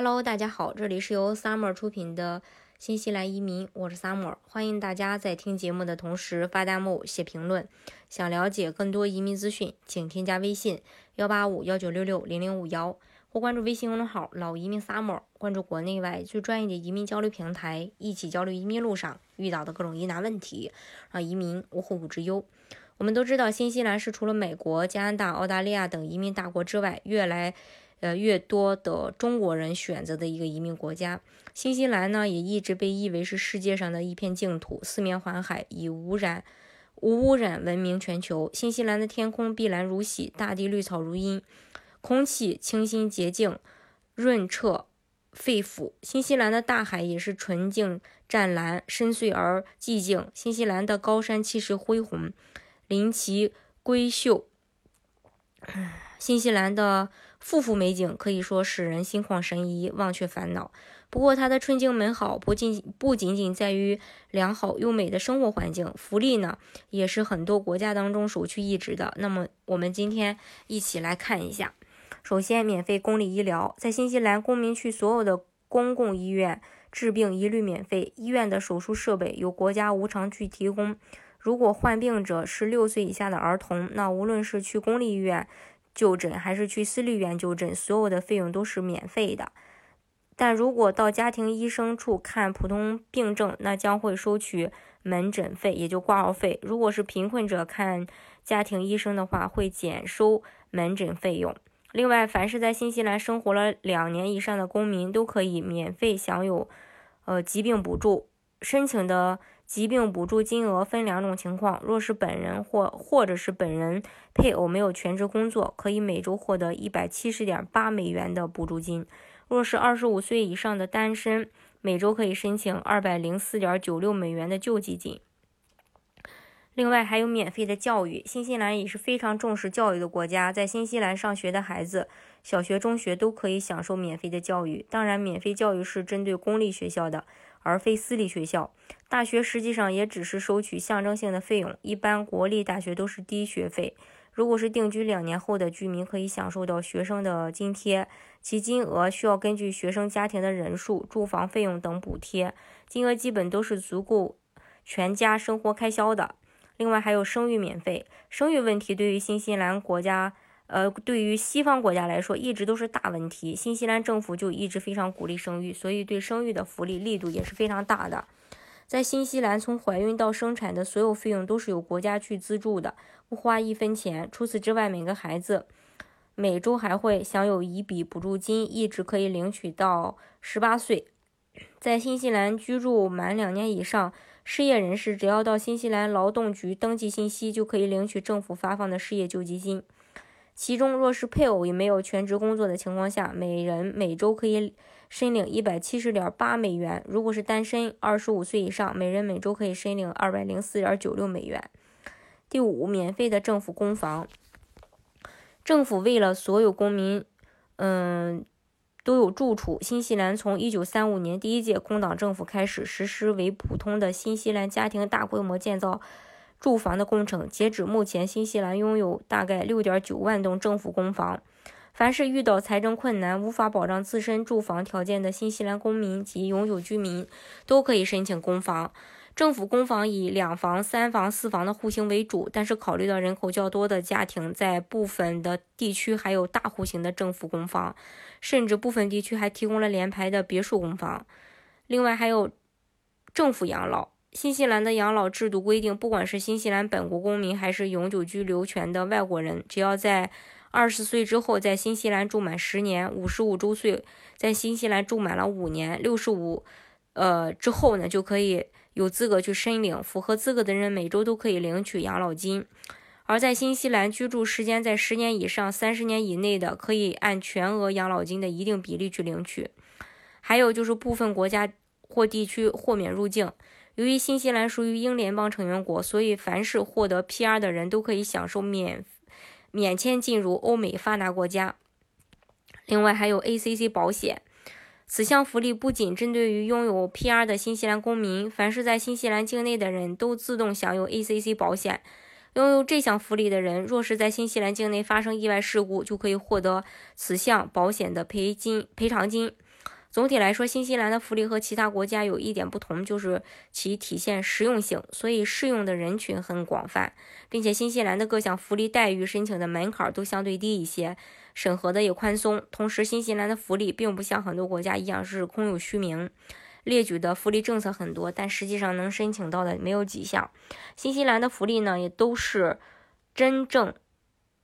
Hello，大家好，这里是由 Summer 出品的新西兰移民，我是 Summer，欢迎大家在听节目的同时发弹幕、写评论。想了解更多移民资讯，请添加微信幺八五幺九六六零零五幺，或关注微信公众号“老移民 Summer”，关注国内外最专业的移民交流平台，一起交流移民路上遇到的各种疑难问题，让移民无后顾之忧。我们都知道，新西兰是除了美国、加拿大、澳大利亚等移民大国之外，越来呃，越多的中国人选择的一个移民国家，新西兰呢也一直被誉为是世界上的一片净土，四面环海，以无染、无污染闻名全球。新西兰的天空碧蓝如洗，大地绿草如茵，空气清新洁净，润澈肺腑。新西兰的大海也是纯净湛蓝，深邃而寂静。新西兰的高山气势恢宏，林奇闺秀。新西兰的富富美景可以说使人心旷神怡，忘却烦恼。不过，它的纯净美好不仅不仅仅在于良好优美的生活环境，福利呢也是很多国家当中首屈一指的。那么，我们今天一起来看一下。首先，免费公立医疗，在新西兰公民区所有的公共医院治病一律免费，医院的手术设备由国家无偿去提供。如果患病者是六岁以下的儿童，那无论是去公立医院。就诊还是去私立院就诊，所有的费用都是免费的。但如果到家庭医生处看普通病症，那将会收取门诊费，也就挂号费。如果是贫困者看家庭医生的话，会减收门诊费用。另外，凡是在新西兰生活了两年以上的公民，都可以免费享有呃疾病补助。申请的。疾病补助金额分两种情况，若是本人或或者是本人配偶没有全职工作，可以每周获得一百七十点八美元的补助金；若是二十五岁以上的单身，每周可以申请二百零四点九六美元的救济金。另外还有免费的教育，新西兰也是非常重视教育的国家，在新西兰上学的孩子，小学、中学都可以享受免费的教育。当然，免费教育是针对公立学校的。而非私立学校，大学实际上也只是收取象征性的费用。一般国立大学都是低学费。如果是定居两年后的居民，可以享受到学生的津贴，其金额需要根据学生家庭的人数、住房费用等补贴，金额基本都是足够全家生活开销的。另外还有生育免费，生育问题对于新西兰国家。呃，对于西方国家来说，一直都是大问题。新西兰政府就一直非常鼓励生育，所以对生育的福利力度也是非常大的。在新西兰，从怀孕到生产的所有费用都是由国家去资助的，不花一分钱。除此之外，每个孩子每周还会享有一笔补助金，一直可以领取到十八岁。在新西兰居住满两年以上，失业人士只要到新西兰劳动局登记信息，就可以领取政府发放的失业救济金。其中，若是配偶也没有全职工作的情况下，每人每周可以申领一百七十点八美元；如果是单身，二十五岁以上，每人每周可以申领二百零四点九六美元。第五，免费的政府公房。政府为了所有公民，嗯，都有住处。新西兰从一九三五年第一届工党政府开始实施为普通的新西兰家庭大规模建造。住房的工程，截止目前，新西兰拥有大概六点九万栋政府公房。凡是遇到财政困难、无法保障自身住房条件的新西兰公民及永久居民，都可以申请公房。政府公房以两房、三房、四房的户型为主，但是考虑到人口较多的家庭，在部分的地区还有大户型的政府公房，甚至部分地区还提供了联排的别墅公房。另外还有政府养老。新西兰的养老制度规定，不管是新西兰本国公民还是永久居留权的外国人，只要在二十岁之后在新西兰住满十年，五十五周岁在新西兰住满了五年，六十五呃之后呢，就可以有资格去申领。符合资格的人每周都可以领取养老金。而在新西兰居住时间在十年以上、三十年以内的，可以按全额养老金的一定比例去领取。还有就是部分国家或地区豁免入境。由于新西兰属于英联邦成员国，所以凡是获得 PR 的人都可以享受免免签进入欧美发达国家。另外还有 ACC 保险，此项福利不仅针对于拥有 PR 的新西兰公民，凡是在新西兰境内的人都自动享有 ACC 保险。拥有这项福利的人，若是在新西兰境内发生意外事故，就可以获得此项保险的赔金赔偿金。总体来说，新西兰的福利和其他国家有一点不同，就是其体现实用性，所以适用的人群很广泛，并且新西兰的各项福利待遇申请的门槛都相对低一些，审核的也宽松。同时，新西兰的福利并不像很多国家一样是空有虚名，列举的福利政策很多，但实际上能申请到的没有几项。新西兰的福利呢，也都是真正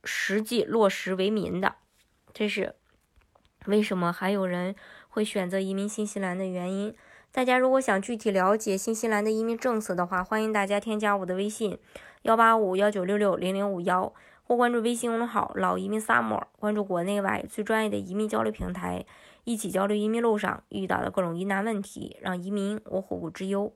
实际落实为民的，这是为什么还有人。会选择移民新西兰的原因，大家如果想具体了解新西兰的移民政策的话，欢迎大家添加我的微信幺八五幺九六六零零五幺，或关注微信公众号“老移民 summer”，关注国内外最专业的移民交流平台，一起交流移民路上遇到的各种疑难问题，让移民无后顾之忧。